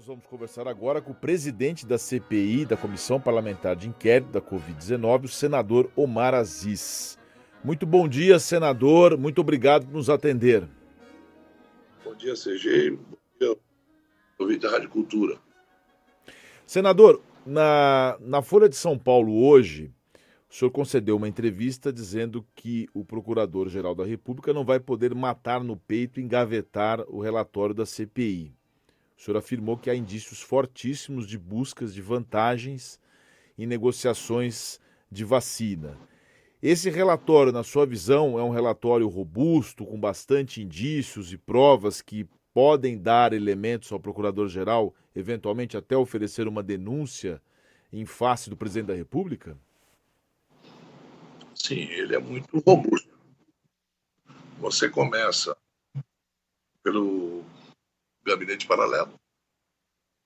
Nós vamos conversar agora com o presidente da CPI, da Comissão Parlamentar de Inquérito da Covid-19, o senador Omar Aziz. Muito bom dia, senador. Muito obrigado por nos atender. Bom dia, CG. Bom dia, Rádio Cultura. Senador, na, na Folha de São Paulo hoje, o senhor concedeu uma entrevista dizendo que o Procurador-Geral da República não vai poder matar no peito e engavetar o relatório da CPI. O senhor afirmou que há indícios fortíssimos de buscas de vantagens em negociações de vacina. Esse relatório, na sua visão, é um relatório robusto, com bastante indícios e provas que podem dar elementos ao Procurador-Geral, eventualmente até oferecer uma denúncia em face do presidente da República? Sim, ele é muito robusto. Você começa pelo gabinete paralelo.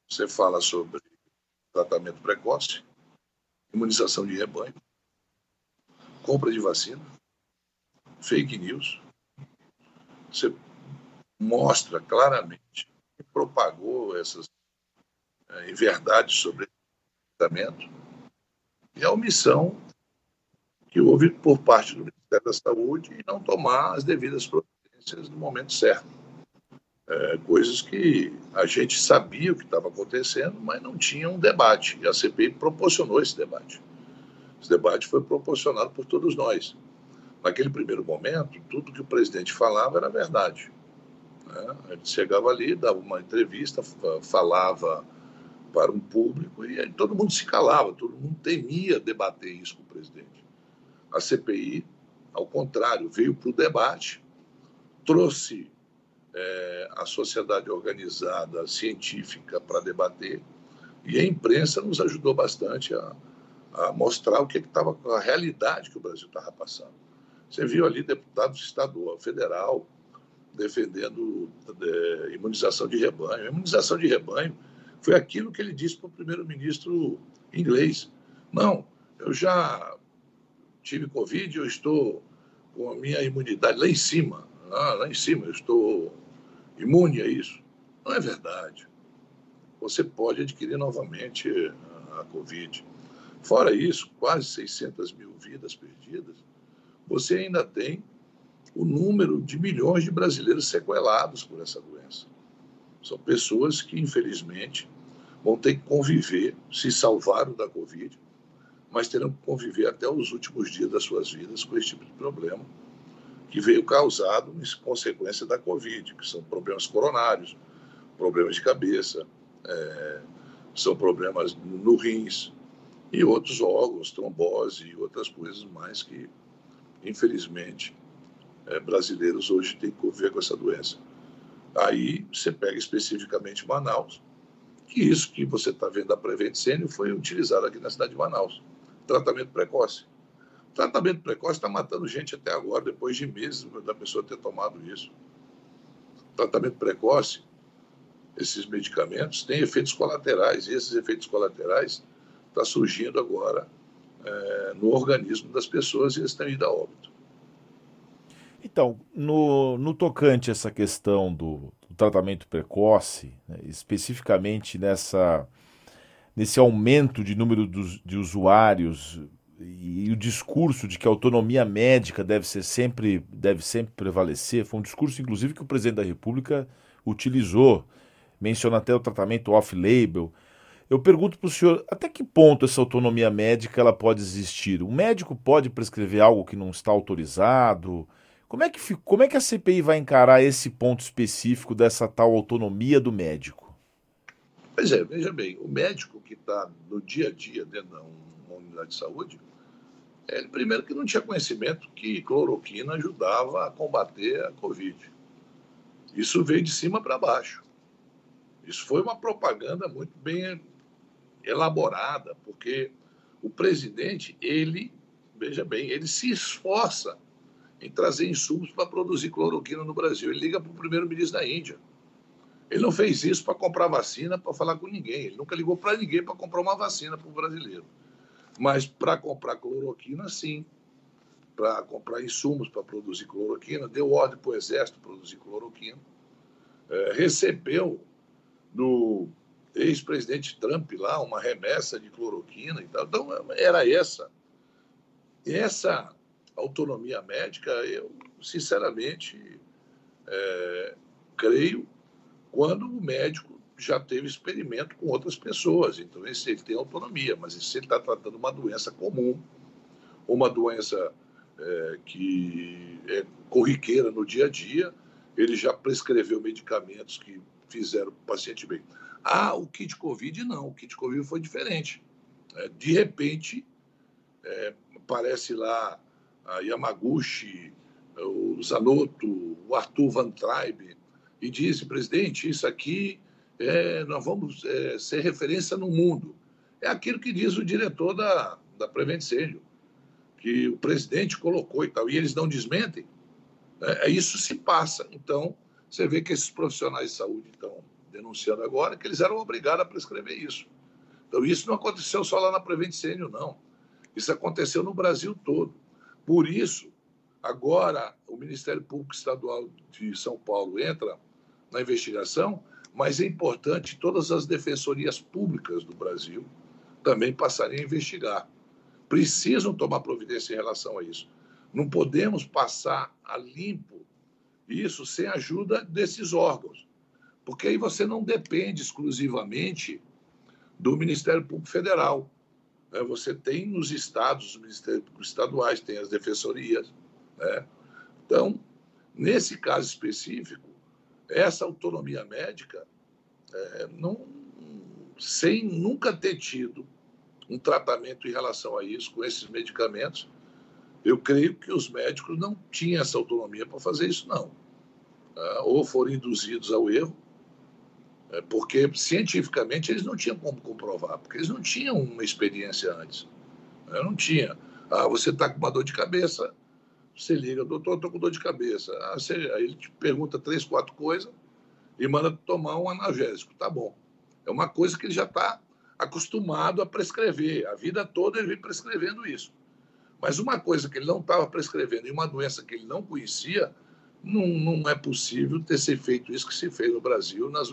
Você fala sobre tratamento precoce, imunização de rebanho, compra de vacina, fake news. Você mostra claramente que propagou essas é, inverdades sobre tratamento e a omissão que houve por parte do Ministério da Saúde e não tomar as devidas providências no momento certo é, coisas que a gente sabia o que estava acontecendo, mas não tinha um debate. E a CPI proporcionou esse debate. Esse debate foi proporcionado por todos nós. Naquele primeiro momento, tudo que o presidente falava era verdade. Né? Ele chegava ali, dava uma entrevista, falava para um público e todo mundo se calava, todo mundo temia debater isso com o presidente. A CPI, ao contrário, veio para o debate, trouxe é, a sociedade organizada científica para debater e a imprensa nos ajudou bastante a, a mostrar o que estava a realidade que o Brasil estava passando. Você viu ali deputados estadual, federal defendendo de, imunização de rebanho. A imunização de rebanho foi aquilo que ele disse para o primeiro-ministro inglês. Não, eu já tive Covid, eu estou com a minha imunidade lá em cima. Ah, lá em cima, eu estou imune a isso. Não é verdade. Você pode adquirir novamente a Covid. Fora isso, quase 600 mil vidas perdidas, você ainda tem o número de milhões de brasileiros sequelados por essa doença. São pessoas que, infelizmente, vão ter que conviver, se salvaram da Covid, mas terão que conviver até os últimos dias das suas vidas com esse tipo de problema que veio causado em consequência da Covid, que são problemas coronários, problemas de cabeça, é, são problemas no rins e outros órgãos, trombose e outras coisas mais que, infelizmente, é, brasileiros hoje têm que conviver com essa doença. Aí você pega especificamente Manaus, que isso que você está vendo da Prevent foi utilizado aqui na cidade de Manaus. Tratamento precoce. Tratamento precoce está matando gente até agora, depois de meses da pessoa ter tomado isso. Tratamento precoce, esses medicamentos têm efeitos colaterais, e esses efeitos colaterais estão tá surgindo agora é, no organismo das pessoas e eles estão indo a óbito. Então, no, no tocante a essa questão do, do tratamento precoce, né, especificamente nessa, nesse aumento de número dos, de usuários e o discurso de que a autonomia médica deve ser sempre deve sempre prevalecer foi um discurso inclusive que o presidente da República utilizou menciona até o tratamento off-label. Eu pergunto para o senhor até que ponto essa autonomia médica ela pode existir? O médico pode prescrever algo que não está autorizado? Como é que como é que a CPI vai encarar esse ponto específico dessa tal autonomia do médico? Pois é veja bem o médico que está no dia a dia dentro de um unidade de saúde, ele, primeiro que não tinha conhecimento que cloroquina ajudava a combater a Covid. Isso veio de cima para baixo. Isso foi uma propaganda muito bem elaborada, porque o presidente, ele, veja bem, ele se esforça em trazer insumos para produzir cloroquina no Brasil. Ele liga para o primeiro-ministro da Índia. Ele não fez isso para comprar vacina, para falar com ninguém. Ele nunca ligou para ninguém para comprar uma vacina para o brasileiro. Mas para comprar cloroquina, sim. Para comprar insumos para produzir cloroquina, deu ordem para o Exército produzir cloroquina. É, recebeu no ex-presidente Trump lá, uma remessa de cloroquina e tal. Então, era essa. Essa autonomia médica, eu, sinceramente, é, creio quando o médico já teve experimento com outras pessoas. Então, esse, ele tem autonomia, mas se ele está tratando uma doença comum, uma doença é, que é corriqueira no dia a dia, ele já prescreveu medicamentos que fizeram o paciente bem. Ah, o kit Covid não, o kit Covid foi diferente. É, de repente, é, aparece lá a Yamaguchi, o Zanotto, o Arthur Van Tribe, e dizem, presidente, isso aqui é, nós vamos é, ser referência no mundo. É aquilo que diz o diretor da, da Prevent que o presidente colocou e tal, e eles não desmentem. É, é, isso se passa. Então, você vê que esses profissionais de saúde estão denunciando agora que eles eram obrigados a prescrever isso. Então, isso não aconteceu só lá na Prevent não. Isso aconteceu no Brasil todo. Por isso, agora o Ministério Público Estadual de São Paulo entra na investigação, mas é importante todas as defensorias públicas do Brasil também passarem a investigar. Precisam tomar providência em relação a isso. Não podemos passar a limpo isso sem a ajuda desses órgãos, porque aí você não depende exclusivamente do Ministério Público Federal. Né? Você tem nos estados, os ministérios estaduais, tem as defensorias. Né? Então, nesse caso específico, essa autonomia médica, é, não, sem nunca ter tido um tratamento em relação a isso, com esses medicamentos, eu creio que os médicos não tinham essa autonomia para fazer isso, não. Ah, ou foram induzidos ao erro, é, porque cientificamente eles não tinham como comprovar, porque eles não tinham uma experiência antes. Não tinha. Ah, você está com uma dor de cabeça, você liga, doutor, estou com dor de cabeça. Ah, você, aí ele te pergunta três, quatro coisas e manda tomar um analgésico. Tá bom. É uma coisa que ele já está acostumado a prescrever. A vida toda ele vem prescrevendo isso. Mas uma coisa que ele não estava prescrevendo e uma doença que ele não conhecia, não, não é possível ter se feito isso que se fez no Brasil, nas,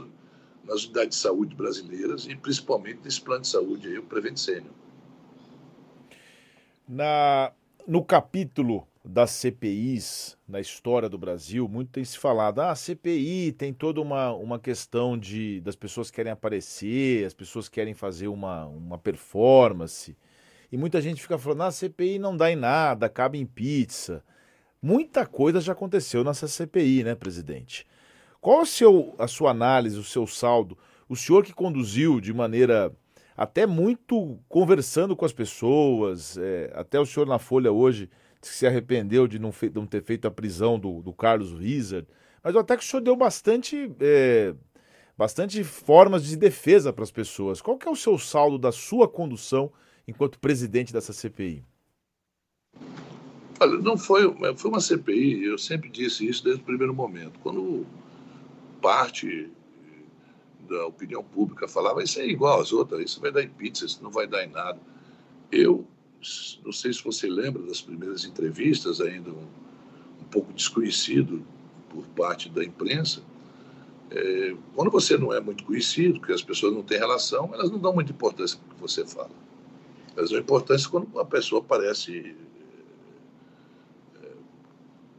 nas unidades de saúde brasileiras e principalmente nesse plano de saúde aí, o Prevent Senior. Na, no capítulo das CPIs na história do Brasil, muito tem se falado, ah, a CPI tem toda uma, uma questão de das pessoas querem aparecer, as pessoas querem fazer uma, uma performance. E muita gente fica falando, ah, a CPI não dá em nada, acaba em pizza. Muita coisa já aconteceu nessa CPI, né, presidente? Qual o seu, a sua análise, o seu saldo? O senhor que conduziu de maneira até muito conversando com as pessoas, é, até o senhor na Folha hoje se arrependeu de não, não ter feito a prisão do, do Carlos Wizard, mas até que o senhor deu bastante, é, bastante formas de defesa para as pessoas. Qual que é o seu saldo da sua condução enquanto presidente dessa CPI? Olha, não foi, foi uma CPI, eu sempre disse isso desde o primeiro momento. Quando parte da opinião pública falava isso é igual às outras, isso vai dar em pizza, isso não vai dar em nada. Eu não sei se você lembra das primeiras entrevistas, ainda um, um pouco desconhecido por parte da imprensa. É, quando você não é muito conhecido, que as pessoas não têm relação, elas não dão muita importância para o que você fala. Elas dão importância quando uma pessoa aparece, é,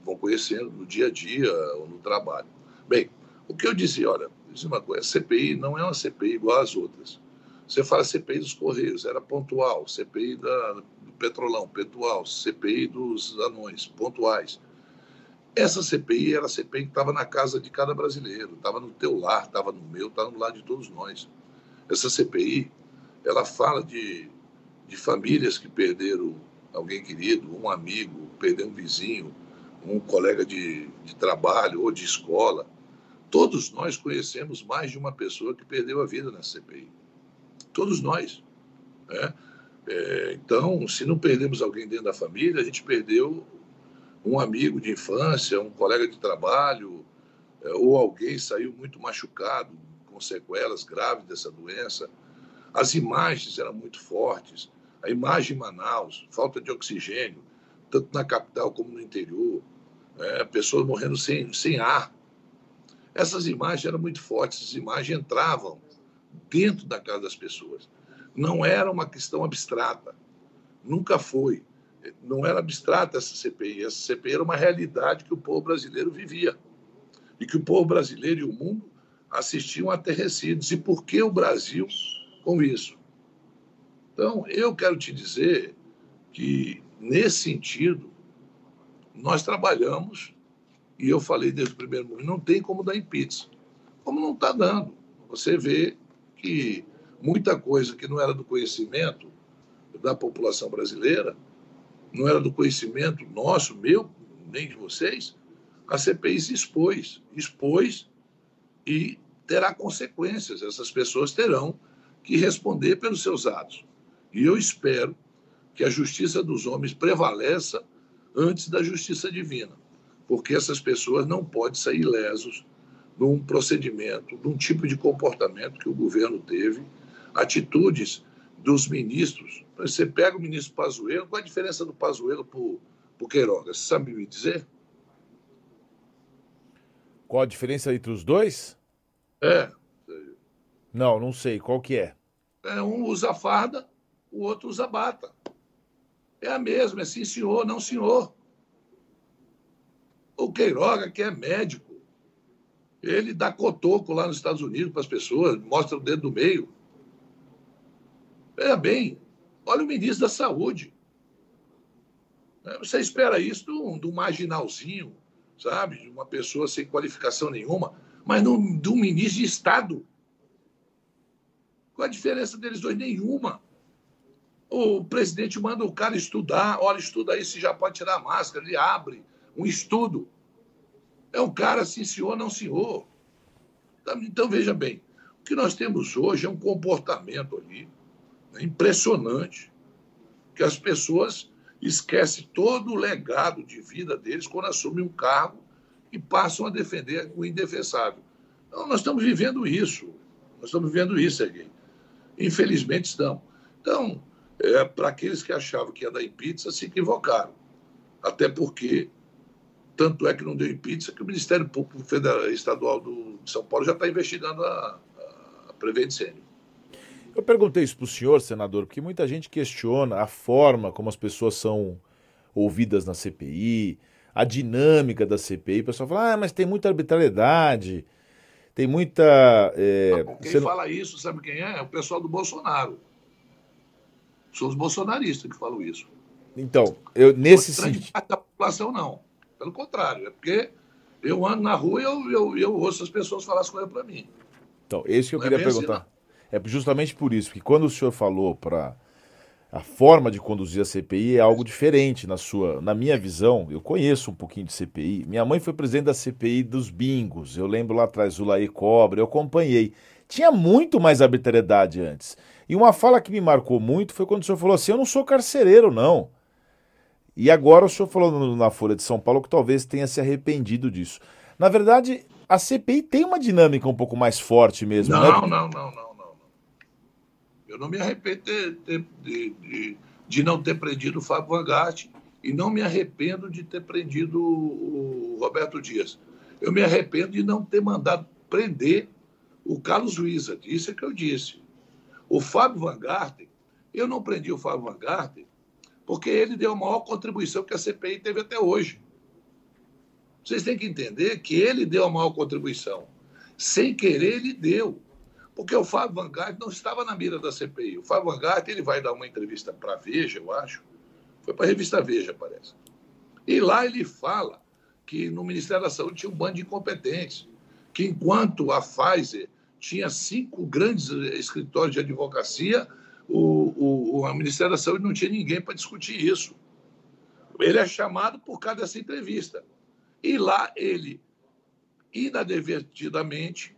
vão conhecendo no dia a dia ou no trabalho. Bem, o que eu dizia, olha, diz uma coisa, a CPI não é uma CPI igual às outras. Você fala CPI dos Correios, era pontual, CPI da, do Petrolão, pontual, CPI dos anões, pontuais. Essa CPI era a CPI que estava na casa de cada brasileiro, estava no teu lar, estava no meu, estava no lar de todos nós. Essa CPI, ela fala de, de famílias que perderam alguém querido, um amigo, perdeu um vizinho, um colega de, de trabalho ou de escola. Todos nós conhecemos mais de uma pessoa que perdeu a vida nessa CPI todos nós. Né? É, então, se não perdemos alguém dentro da família, a gente perdeu um amigo de infância, um colega de trabalho, é, ou alguém saiu muito machucado, com sequelas graves dessa doença. As imagens eram muito fortes. A imagem em Manaus, falta de oxigênio, tanto na capital como no interior, é, pessoas morrendo sem, sem ar. Essas imagens eram muito fortes, essas imagens entravam dentro da casa das pessoas. Não era uma questão abstrata. Nunca foi. Não era abstrata essa CPI. Essa CPI era uma realidade que o povo brasileiro vivia. E que o povo brasileiro e o mundo assistiam aterrecidos. E por que o Brasil com isso? Então, eu quero te dizer que, nesse sentido, nós trabalhamos, e eu falei desde o primeiro momento, não tem como dar pizza. Como não está dando. Você vê que muita coisa que não era do conhecimento da população brasileira, não era do conhecimento nosso, meu, nem de vocês, a CPI se expôs. Expôs e terá consequências. Essas pessoas terão que responder pelos seus atos. E eu espero que a justiça dos homens prevaleça antes da justiça divina, porque essas pessoas não podem sair lesos num procedimento, num tipo de comportamento que o governo teve, atitudes dos ministros. Você pega o ministro Pazuello, qual a diferença do Pazuello para o Queiroga? Você sabe me dizer? Qual a diferença entre os dois? É. Não, não sei. Qual que é? é um usa farda, o outro usa bata. É a mesma, é sim senhor, não senhor. O Queiroga, que é médico, ele dá cotoco lá nos Estados Unidos para as pessoas, mostra o dedo do meio. Veja bem, olha o ministro da Saúde. É, você espera isso do, do marginalzinho, sabe? De uma pessoa sem qualificação nenhuma, mas do, do ministro de Estado. Qual a diferença deles dois? Nenhuma. O presidente manda o cara estudar, olha, estuda aí se já pode tirar a máscara, ele abre um estudo. É um cara assim, senhor, não senhor. Então, veja bem, o que nós temos hoje é um comportamento ali né, impressionante, que as pessoas esquecem todo o legado de vida deles quando assumem um cargo e passam a defender o indefensável. Então, nós estamos vivendo isso. Nós estamos vivendo isso, Serguei. Infelizmente estamos. Então, é, para aqueles que achavam que ia dar em pizza, se equivocaram. Até porque, tanto é que não deu em pizza, que o Ministério Público Federal, Estadual do, de São Paulo já está investigando a, a, a Prevent Sênior. Eu perguntei isso para o senhor, senador, porque muita gente questiona a forma como as pessoas são ouvidas na CPI, a dinâmica da CPI. O pessoal fala, ah, mas tem muita arbitrariedade, tem muita. É... Quem não... fala isso, sabe quem é? É o pessoal do Bolsonaro. São os bolsonaristas que falam isso. Então, eu nesse sentido. da população, não. Pelo contrário, é porque eu ando na rua e eu, eu, eu ouço as pessoas falar as coisas para mim. Então, esse que eu não é queria é perguntar. Assim, é justamente por isso, que quando o senhor falou para a forma de conduzir a CPI é algo diferente na sua, na minha visão. Eu conheço um pouquinho de CPI. Minha mãe foi presidente da CPI dos bingos. Eu lembro lá atrás o Laí Cobra, eu acompanhei. Tinha muito mais arbitrariedade antes. E uma fala que me marcou muito foi quando o senhor falou assim: "Eu não sou carcereiro, não". E agora o senhor falou na Folha de São Paulo que talvez tenha se arrependido disso. Na verdade, a CPI tem uma dinâmica um pouco mais forte mesmo, não, né? Não, não, não, não. Eu não me arrependo de, de, de, de não ter prendido o Fábio Vangarte e não me arrependo de ter prendido o Roberto Dias. Eu me arrependo de não ter mandado prender o Carlos Luiza. Isso é que eu disse. O Fábio Van Garten, eu não prendi o Fábio Van Garten porque ele deu a maior contribuição que a CPI teve até hoje. Vocês têm que entender que ele deu a maior contribuição. Sem querer, ele deu. Porque o Fábio Van Gaert não estava na mira da CPI. O Fábio Van Gaert, ele vai dar uma entrevista para a Veja, eu acho. Foi para a revista Veja, parece. E lá ele fala que no Ministério da Saúde tinha um bando de incompetentes. Que enquanto a Pfizer tinha cinco grandes escritórios de advocacia, o, o, o Ministério da Saúde não tinha ninguém para discutir isso. Ele é chamado por causa dessa entrevista. E lá ele, inadvertidamente,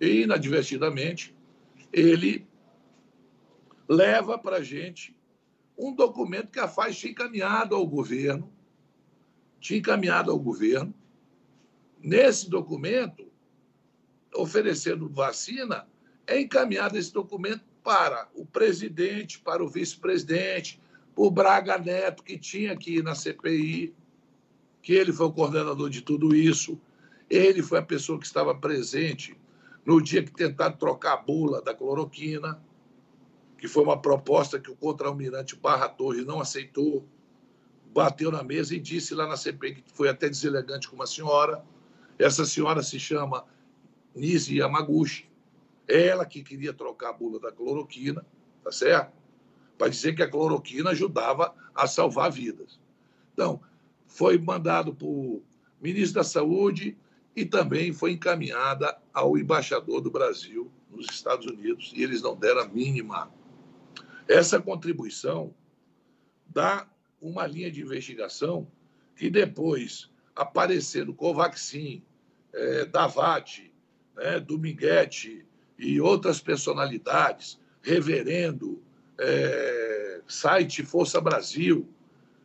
inadvertidamente, ele leva para a gente um documento que a FAZ tinha encaminhado ao governo, tinha encaminhado ao governo. Nesse documento, oferecendo vacina, é encaminhado esse documento para o presidente, para o vice-presidente, o Braga Neto, que tinha aqui na CPI, que ele foi o coordenador de tudo isso, ele foi a pessoa que estava presente no dia que tentaram trocar a bula da cloroquina, que foi uma proposta que o contra-almirante Barra Torres não aceitou, bateu na mesa e disse lá na CPI que foi até deselegante com uma senhora. Essa senhora se chama Nise Yamaguchi. Ela que queria trocar a bula da cloroquina, tá certo? Para dizer que a cloroquina ajudava a salvar vidas. Então, foi mandado para o ministro da Saúde e também foi encaminhada ao embaixador do Brasil nos Estados Unidos, e eles não deram a mínima. Essa contribuição dá uma linha de investigação que depois aparecer no Covaxin, é, Davati, né, Dominguete e outras personalidades, reverendo, é, site Força Brasil,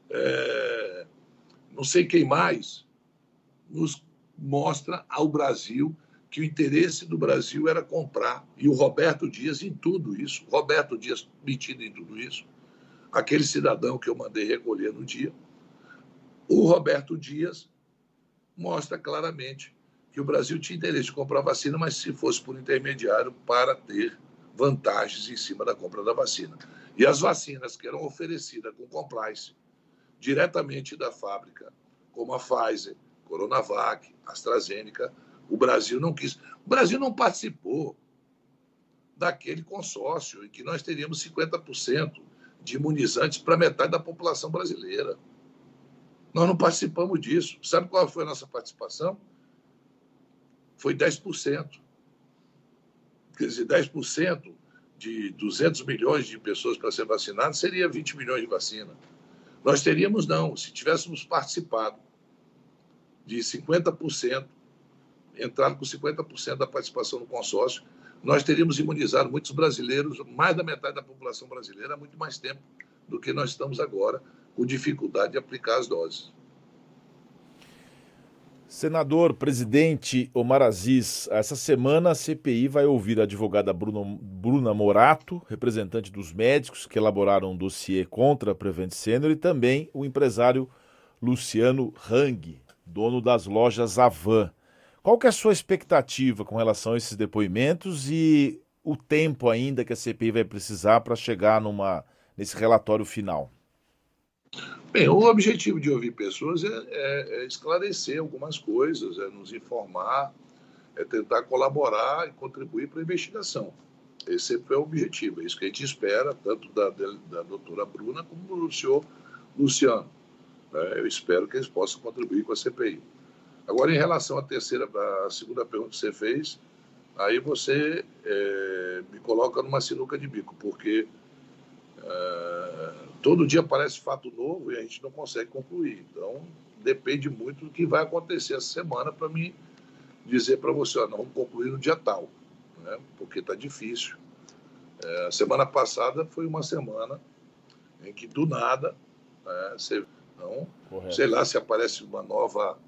é, não sei quem mais, nos mostra ao Brasil que o interesse do Brasil era comprar, e o Roberto Dias em tudo isso, Roberto Dias metido em tudo isso, aquele cidadão que eu mandei recolher no dia, o Roberto Dias mostra claramente que o Brasil tinha interesse de comprar vacina, mas se fosse por intermediário para ter vantagens em cima da compra da vacina. E as vacinas que eram oferecidas com compliance diretamente da fábrica, como a Pfizer, Coronavac, AstraZeneca, o Brasil não quis. O Brasil não participou daquele consórcio em que nós teríamos 50% de imunizantes para metade da população brasileira. Nós não participamos disso. Sabe qual foi a nossa participação? Foi 10%. Quer dizer, 10% de 200 milhões de pessoas para ser vacinadas seria 20 milhões de vacina. Nós teríamos, não, se tivéssemos participado de 50%, entrado com 50% da participação no consórcio, nós teríamos imunizado muitos brasileiros, mais da metade da população brasileira, há muito mais tempo do que nós estamos agora, com dificuldade de aplicar as doses. Senador, presidente Omar Aziz, essa semana a CPI vai ouvir a advogada Bruno, Bruna Morato, representante dos médicos que elaboraram um dossiê contra a Prevent Senior, e também o empresário Luciano Hang, dono das lojas Avan. Qual que é a sua expectativa com relação a esses depoimentos e o tempo ainda que a CPI vai precisar para chegar numa, nesse relatório final? Bem, o objetivo de ouvir pessoas é, é, é esclarecer algumas coisas, é nos informar, é tentar colaborar e contribuir para a investigação. Esse sempre é o objetivo, é isso que a gente espera, tanto da, da doutora Bruna como do senhor Luciano. É, eu espero que eles possam contribuir com a CPI. Agora, em relação à terceira, à segunda pergunta que você fez, aí você é, me coloca numa sinuca de bico, porque é, todo dia aparece fato novo e a gente não consegue concluir. Então, depende muito do que vai acontecer essa semana para mim dizer para você, ó, não vamos concluir no dia tal, né? porque está difícil. É, a semana passada foi uma semana em que, do nada, né, você, não, sei lá se aparece uma nova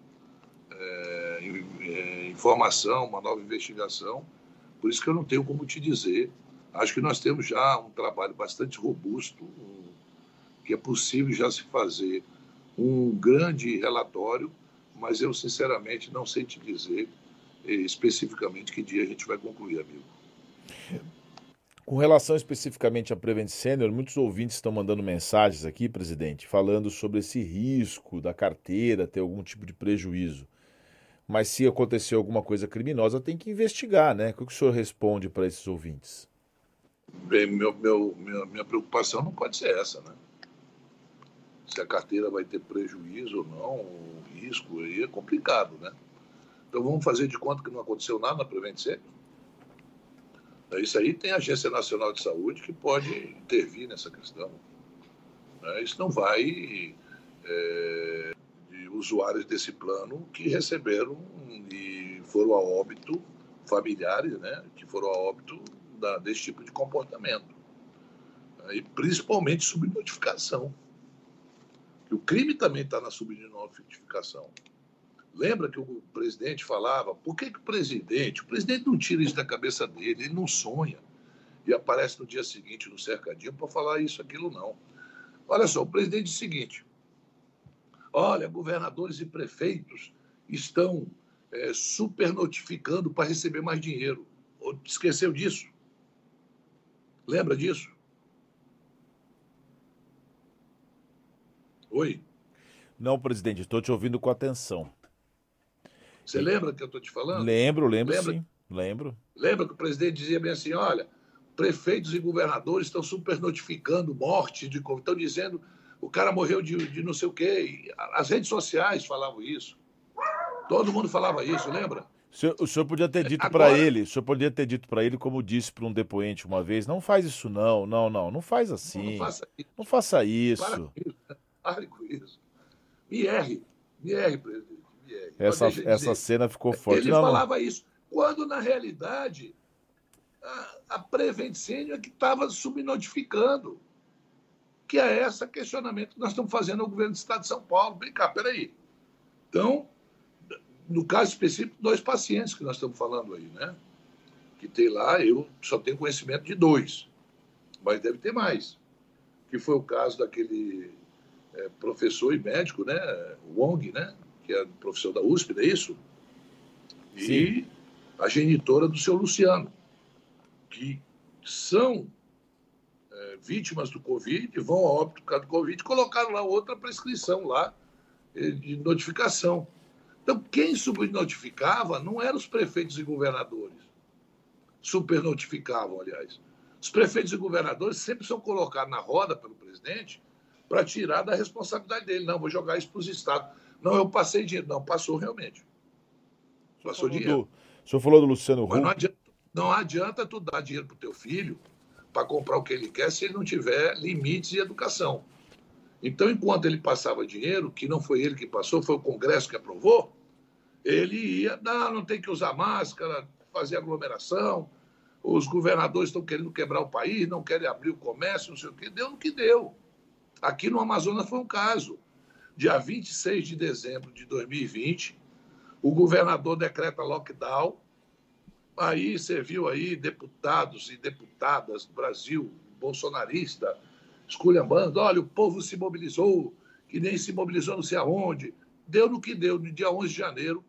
é, é, informação, uma nova investigação. Por isso que eu não tenho como te dizer. Acho que nós temos já um trabalho bastante robusto, que é possível já se fazer um grande relatório, mas eu sinceramente não sei te dizer eh, especificamente que dia a gente vai concluir, amigo. Com relação especificamente à Prevent Senior, muitos ouvintes estão mandando mensagens aqui, presidente, falando sobre esse risco da carteira ter algum tipo de prejuízo. Mas se acontecer alguma coisa criminosa, tem que investigar, né? O que o senhor responde para esses ouvintes? Bem, meu, meu, minha, minha preocupação não pode ser essa, né? Se a carteira vai ter prejuízo ou não, risco, aí é complicado, né? Então vamos fazer de conta que não aconteceu nada na Prevent Senior? Isso aí tem a Agência Nacional de Saúde que pode intervir nessa questão. Né? Isso não vai é, usuários desse plano que receberam e foram a óbito, familiares, né, que foram a óbito da, desse tipo de comportamento. E principalmente subnotificação. O crime também está na subnotificação. Lembra que o presidente falava, por que, que o presidente, o presidente não tira isso da cabeça dele, ele não sonha e aparece no dia seguinte no cercadinho para falar isso, aquilo, não. Olha só, o presidente diz o seguinte, Olha, governadores e prefeitos estão é, super notificando para receber mais dinheiro. esqueceu disso? Lembra disso? Oi? Não, presidente, estou te ouvindo com atenção. Você lembra que eu estou te falando? Lembro, lembro lembra? sim. Lembro. Lembra que o presidente dizia bem assim: olha, prefeitos e governadores estão super notificando morte de Covid, estão dizendo o cara morreu de, de não sei o quê. As redes sociais falavam isso. Todo mundo falava isso, lembra? O senhor, o senhor podia ter dito para ele, o senhor podia ter dito para ele, como disse para um depoente uma vez, não faz isso não, não, não, não faz assim. Não, não faça isso. Não faça isso. Para isso. Pare com isso. Me erre, me erre, presidente. Me erre. Essa, essa cena ficou forte. Ele não, falava não. isso. Quando, na realidade, a, a é que estava subnotificando. Que é esse questionamento que nós estamos fazendo ao governo do Estado de São Paulo. Vem cá, peraí. Então, no caso específico, dois pacientes que nós estamos falando aí, né? Que tem lá, eu só tenho conhecimento de dois, mas deve ter mais. Que foi o caso daquele é, professor e médico, né? Wong, né? Que é professor da USP, não é isso? E Sim. a genitora do seu Luciano, que são é, vítimas do Covid, vão a óbito por causa do Covid, colocaram lá outra prescrição lá é, de notificação. Então, quem subnotificava não eram os prefeitos e governadores. Supernotificavam, aliás. Os prefeitos e governadores sempre são colocados na roda pelo presidente para tirar da responsabilidade dele. Não, vou jogar isso para os estados. Não, eu passei dinheiro. Não, passou realmente. Passou dinheiro. Do, o senhor falou do Luciano Huck. Não adianta, não adianta tu dar dinheiro para o teu filho para comprar o que ele quer se ele não tiver limites de educação. Então, enquanto ele passava dinheiro, que não foi ele que passou, foi o Congresso que aprovou, ele ia, não, não tem que usar máscara, fazer aglomeração, os governadores estão querendo quebrar o país, não querem abrir o comércio, não sei o quê. Deu no que deu. Aqui no Amazonas foi um caso. Dia 26 de dezembro de 2020, o governador decreta lockdown. Aí você viu aí deputados e deputadas do Brasil, bolsonarista, esculhambando, olha, o povo se mobilizou, que nem se mobilizou não sei aonde. Deu no que deu. No dia 11 de janeiro,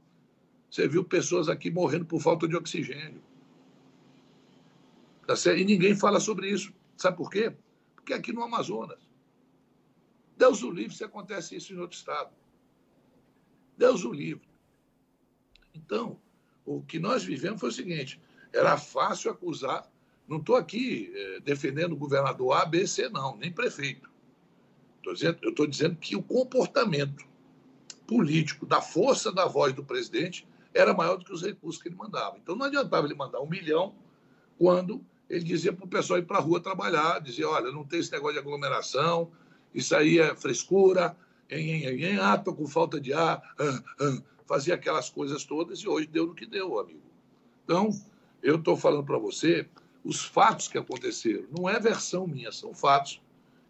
você viu pessoas aqui morrendo por falta de oxigênio. Tá? E ninguém fala sobre isso. Sabe por quê? Porque aqui no Amazonas. Deus o livre se acontece isso em outro estado. Deus o livre. Então, o que nós vivemos foi o seguinte: era fácil acusar. Não estou aqui eh, defendendo o governador A, B, C, não, nem prefeito. Tô dizendo, eu estou dizendo que o comportamento político da força da voz do presidente era maior do que os recursos que ele mandava. Então não adiantava ele mandar um milhão quando ele dizia para o pessoal ir para a rua trabalhar, dizia, olha, não tem esse negócio de aglomeração, isso aí é frescura, em, em, em, ah, com falta de ar, ah, ah, fazia aquelas coisas todas e hoje deu no que deu, amigo. Então, eu estou falando para você os fatos que aconteceram. Não é versão minha, são fatos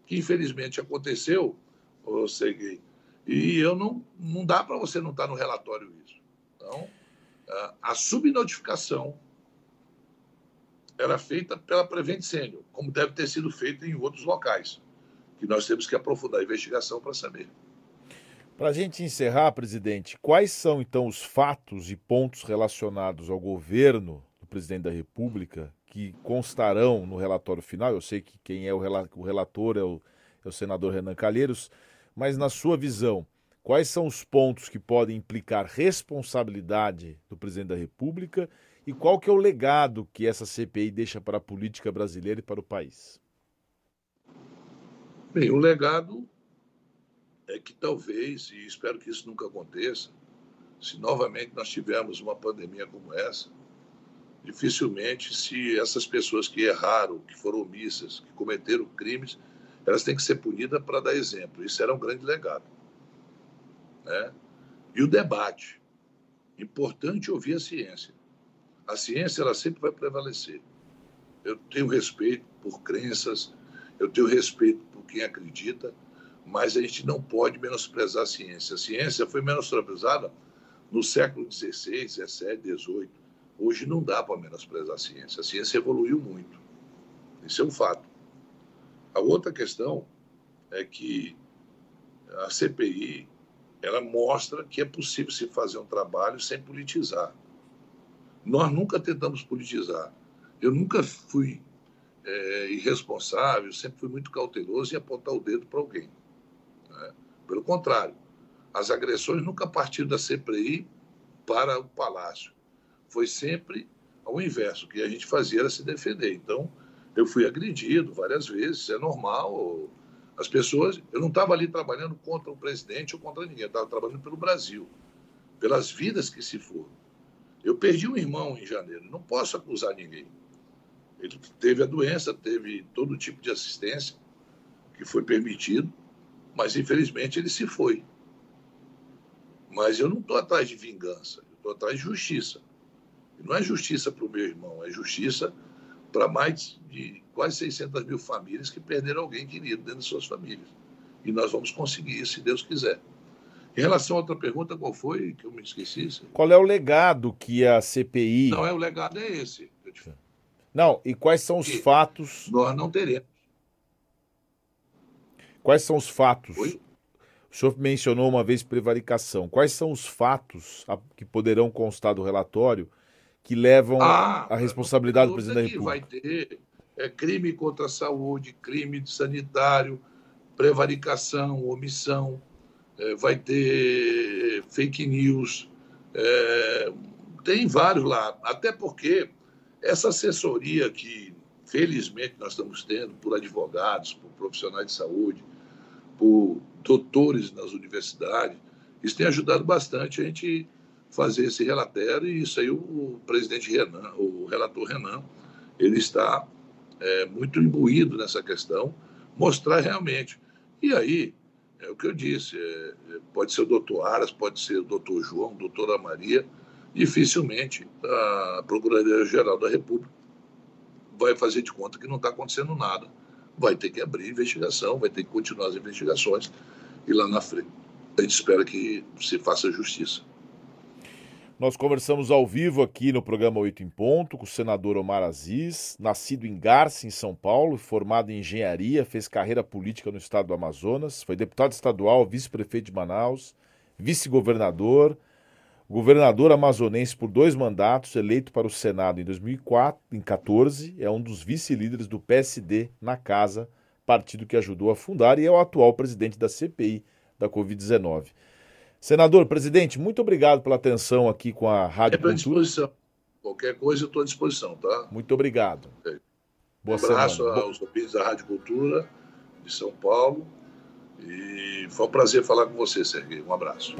que infelizmente aconteceu, ô Segui. E eu não, não dá para você não estar tá no relatório isso. Então, a subnotificação era feita pela Prevent Senior, como deve ter sido feita em outros locais, que nós temos que aprofundar a investigação para saber. Para a gente encerrar, presidente, quais são então os fatos e pontos relacionados ao governo do presidente da República que constarão no relatório final? Eu sei que quem é o relator é o, é o senador Renan Calheiros, mas na sua visão, Quais são os pontos que podem implicar responsabilidade do presidente da República e qual que é o legado que essa CPI deixa para a política brasileira e para o país? Bem, o legado é que talvez, e espero que isso nunca aconteça, se novamente nós tivermos uma pandemia como essa, dificilmente se essas pessoas que erraram, que foram omissas, que cometeram crimes, elas têm que ser punidas para dar exemplo. Isso era um grande legado. Né? E o debate. Importante ouvir a ciência. A ciência ela sempre vai prevalecer. Eu tenho respeito por crenças, eu tenho respeito por quem acredita, mas a gente não pode menosprezar a ciência. A ciência foi menosprezada no século XVI, XVII, XVIII. Hoje não dá para menosprezar a ciência. A ciência evoluiu muito. Isso é um fato. A outra questão é que a CPI ela mostra que é possível se fazer um trabalho sem politizar. Nós nunca tentamos politizar. Eu nunca fui é, irresponsável, sempre fui muito cauteloso em apontar o dedo para alguém. Né? Pelo contrário, as agressões nunca partiram da CPI para o Palácio. Foi sempre ao inverso. O que a gente fazia era se defender. Então, eu fui agredido várias vezes, é normal. As pessoas. Eu não estava ali trabalhando contra o presidente ou contra ninguém, estava trabalhando pelo Brasil, pelas vidas que se foram. Eu perdi um irmão em janeiro, não posso acusar ninguém. Ele teve a doença, teve todo tipo de assistência que foi permitido, mas infelizmente ele se foi. Mas eu não estou atrás de vingança, eu estou atrás de justiça. E não é justiça para o meu irmão, é justiça para mais de quase 600 mil famílias que perderam alguém querido dentro de suas famílias. E nós vamos conseguir isso, se Deus quiser. Em relação a outra pergunta, qual foi que eu me esqueci? Qual é o legado que a CPI. Não, é o legado é esse. Não, e quais são os e fatos. Nós não teremos. Quais são os fatos? Oi? O senhor mencionou uma vez prevaricação. Quais são os fatos que poderão constar do relatório que levam ah, à responsabilidade do presidente da República? Vai ter é, crime contra a saúde, crime sanitário, prevaricação, omissão, é, vai ter fake news, é, tem vários lá. Até porque essa assessoria que, felizmente, nós estamos tendo por advogados, por profissionais de saúde, por doutores nas universidades. Isso tem ajudado bastante a gente fazer esse relatório e isso aí o presidente Renan, o relator Renan, ele está é, muito imbuído nessa questão, mostrar realmente. E aí, é o que eu disse, é, pode ser o doutor Aras, pode ser o doutor João, doutora Maria, dificilmente a Procuradoria-Geral da República vai fazer de conta que não está acontecendo nada. Vai ter que abrir investigação, vai ter que continuar as investigações e lá na frente a gente espera que se faça justiça. Nós conversamos ao vivo aqui no programa 8 em Ponto com o senador Omar Aziz, nascido em Garça, em São Paulo, formado em engenharia, fez carreira política no estado do Amazonas, foi deputado estadual, vice-prefeito de Manaus, vice-governador, governador amazonense por dois mandatos, eleito para o Senado em 2014, é um dos vice-líderes do PSD na casa, partido que ajudou a fundar e é o atual presidente da CPI da Covid-19. Senador, presidente, muito obrigado pela atenção aqui com a Rádio é Cultura. disposição. Qualquer coisa eu estou à disposição, tá? Muito obrigado. É. Boa um abraço semana. aos ouvintes da Rádio Cultura de São Paulo. E foi um prazer falar com você, Serguei. Um abraço.